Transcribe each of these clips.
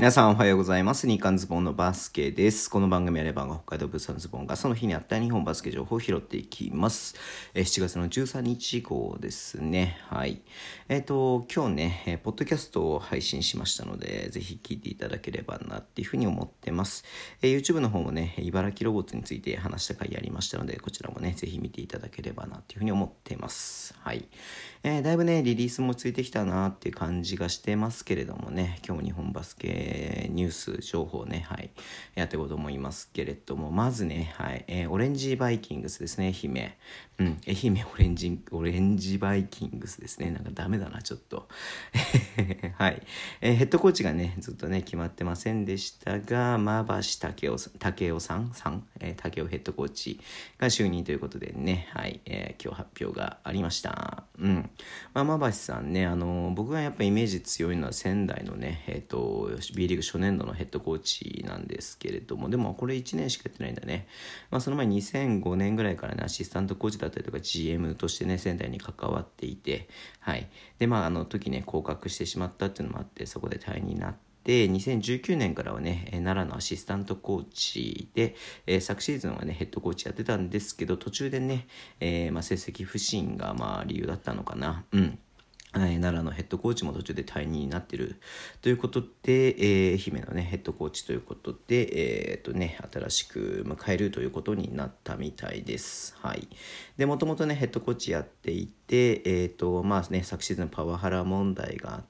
皆さんおはようございます。日刊ズボンのバスケです。この番組はレバンが北海道物産ズボンがその日にあった日本バスケ情報を拾っていきます。え7月の13日号ですね。はい。えっ、ー、と、今日ね、えポッドキャストを配信しましたので、ぜひ聞いていただければなっていうふうに思ってます。えー、YouTube の方もね、茨城ロボットについて話した回やりましたので、こちらもね、ぜひ見ていただければなっていうふうに思ってます。はい。えー、だいぶね、リリースもついてきたなっていう感じがしてますけれどもね、今日も日本バスケニュース情報ね、はい、やっていこうと思いますけれども、まずね、はい、えー、オレンジバイキングスですね、愛媛。うん、愛媛オレンジ、オレンジバイキングスですね。なんかダメだな、ちょっと。はい。えー、ヘッドコーチがね、ずっとね、決まってませんでしたが、馬橋武雄武雄さんさん、えー、武雄ヘッドコーチが就任ということでね、はい、えー、今日発表がありました。うん。まあ、馬橋さんね、あの、僕がやっぱイメージ強いのは仙台のね、えっ、ー、と、B リーグ初年度のヘッドコーチなんですけれども、でもこれ1年しかやってないんだね。まあ、その前2005年ぐらいからね、アシスタントコーチだったりとか GM としてね、仙台に関わっていて、はい。で、まあ、あの時ね、降格してしまったっていうのもあって、そこで退任になって、で、2019年からはね、奈良のアシスタントコーチで、えー、昨シーズンはね、ヘッドコーチやってたんですけど、途中でね、えー、まあ、成績不振がまあ理由だったのかな。うん。奈良のヘッドコーチも途中で退任になってるということで、えー、愛媛のね、ヘッドコーチということで、えー、っとね、新しく迎えるということになったみたいです。はい。で、もともとね、ヘッドコーチやっていて、えー、っと、まあね、昨シーズンパワハラ問題があって、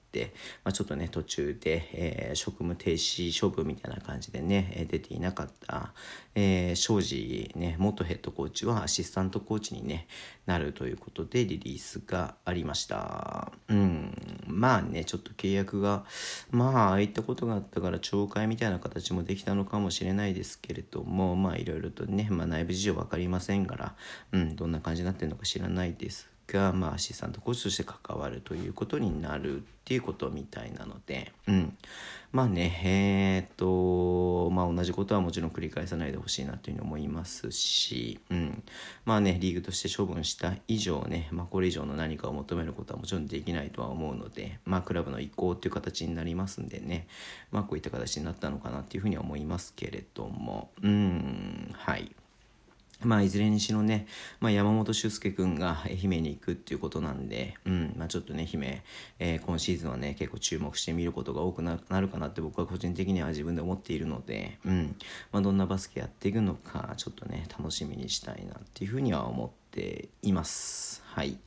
まあ、ちょっとね、途中で、えー、職務停止処分みたいな感じでね、出ていなかった、えー、庄司ね、元ヘッドコーチはアシスタントコーチに、ね、なるということでリリースがありました。うん、まあね、ちょっと契約が、まあ、ああいったことがあったから、懲戒みたいな形もできたのかもしれないですけれども、まあ、いろいろとね、まあ、内部事情分かりませんから、うん、どんな感じになってるのか知らないですが、まあ、アシスタントコーチとして関わるということになるっていうことみたいなので、うん。まあね、えー、っと、まあ同じことはもちろん繰り返さないでほしいなというふうに思いますし、うん。まあね、リーグとして処分した以上ね、まあこれ以上の何かを求めることはもちろんできないとは思うので、まあクラブの移行っていう形になりますんでね、まあこういった形になったのかなっていうふうには思いますけれども、うん、はい。まあ、いずれにしろね、まあ、山本修介君が愛媛に行くっていうことなんで、うん、まあ、ちょっとね、姫、えー、今シーズンはね、結構注目してみることが多くなるかなって僕は個人的には自分で思っているので、うん、まあ、どんなバスケやっていくのか、ちょっとね、楽しみにしたいなっていうふうには思っています。はい。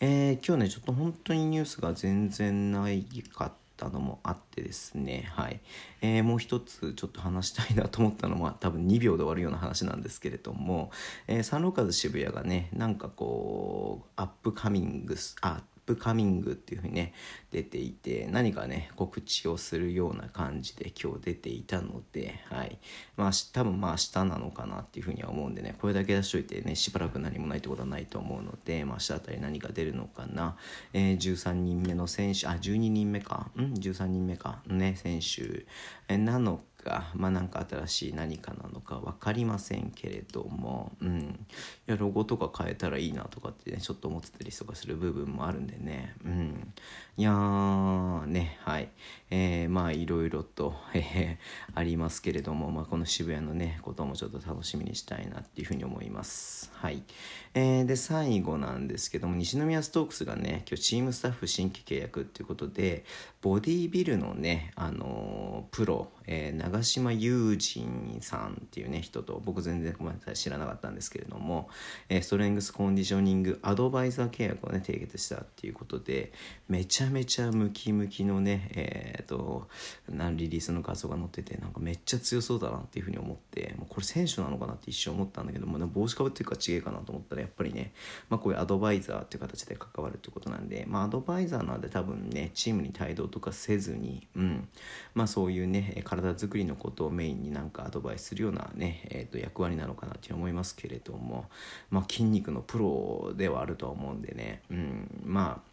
えー、今日ね、ちょっと本当にニュースが全然ないかったたのもあってですね、はい。えー、もう一つちょっと話したいなと思ったのは多分2秒で終わるような話なんですけれども、えー、サンローカズ渋谷がねなんかこうアップカミングスあプカミングっていうふうにね出ていて何かね告知をするような感じで今日出ていたのではい。まあ多分まあ明日なのかなっていうふうには思うんでねこれだけ出しといてねしばらく何もないってことはないと思うので、まあ、明日あたり何か出るのかな、えー、13人目の選手あ12人目か。うん？13人目か。ね選手、えー、なのかまあなんか新しい何かなのか分かりませんけれどもうん。いやロゴとか変えたらいいなとかってねちょっと思ってたりとかする部分もあるんでねうん。いやーねはい。えー、まあいろいろと、え、ありますけれども、まあ、この渋谷のねこともちょっと楽しみにしたいなっていうふうに思います。はい、えー、で最後なんですけども西宮ストークスがね今日チームスタッフ新規契約っていうことでボディービルのねあのー、プロ、えー、長島雄人さんっていうね人と僕全然ごめんなさい知らなかったんですけれども、えー、ストレングスコンディショニングアドバイザー契約をね締結したっていうことでめちゃめちゃムキムキのねえっ、ー、とリリースの画像が載っててなんかめっちゃ強そうだなっていうふうに思ってもうこれ選手なのかなって一瞬思ったんだけども帽子かぶっていうか違えかなと思ったらやっぱりね、まあ、こういうアドバイザーっていう形で関わるってことなんで、まあ、アドバイザーなんで多分ねチームに帯同とかせずに、うん。まあ、そういうね体づくりのことをメインになんかアドバイスするようなね、えー、と役割なのかなって思いますけれども、まあ、筋肉のプロではあるとは思うんでね、うん、まあ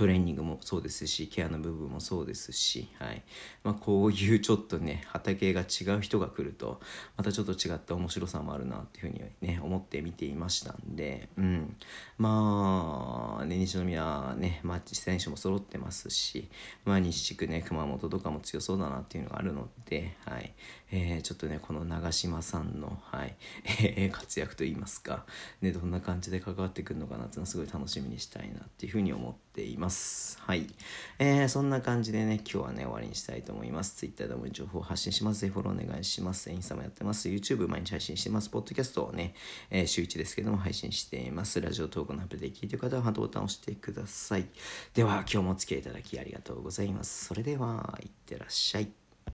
トレーニングもそうですしケアの部分もそうですし、はい。まあ、こういうちょっとね畑が違う人が来るとまたちょっと違った面白さもあるなっていうふうにね思って見ていましたんで、うん、まあ、ね、西宮ね、まあ、選手も揃ってますし、まあ、西地区ね熊本とかも強そうだなっていうのがあるので、はい。えー、ちょっとねこの長嶋さんの、はいえ、活躍といいますか、ね、どんな感じで関わってくるのかなっていうのはすごい楽しみにしたいなっていうふうに思っています。はい。えー、そんな感じでね、今日はね、終わりにしたいと思います。Twitter でも情報を発信します。ぜひフォローお願いします。インスタもやってます。YouTube 毎日配信してます。Podcast をね、えー、週1ですけども配信しています。ラジオ投稿のアプリで聞いてる方はハートボタンを押してください。では、今日もお付き合いいただきありがとうございます。それでは、いってらっしゃい。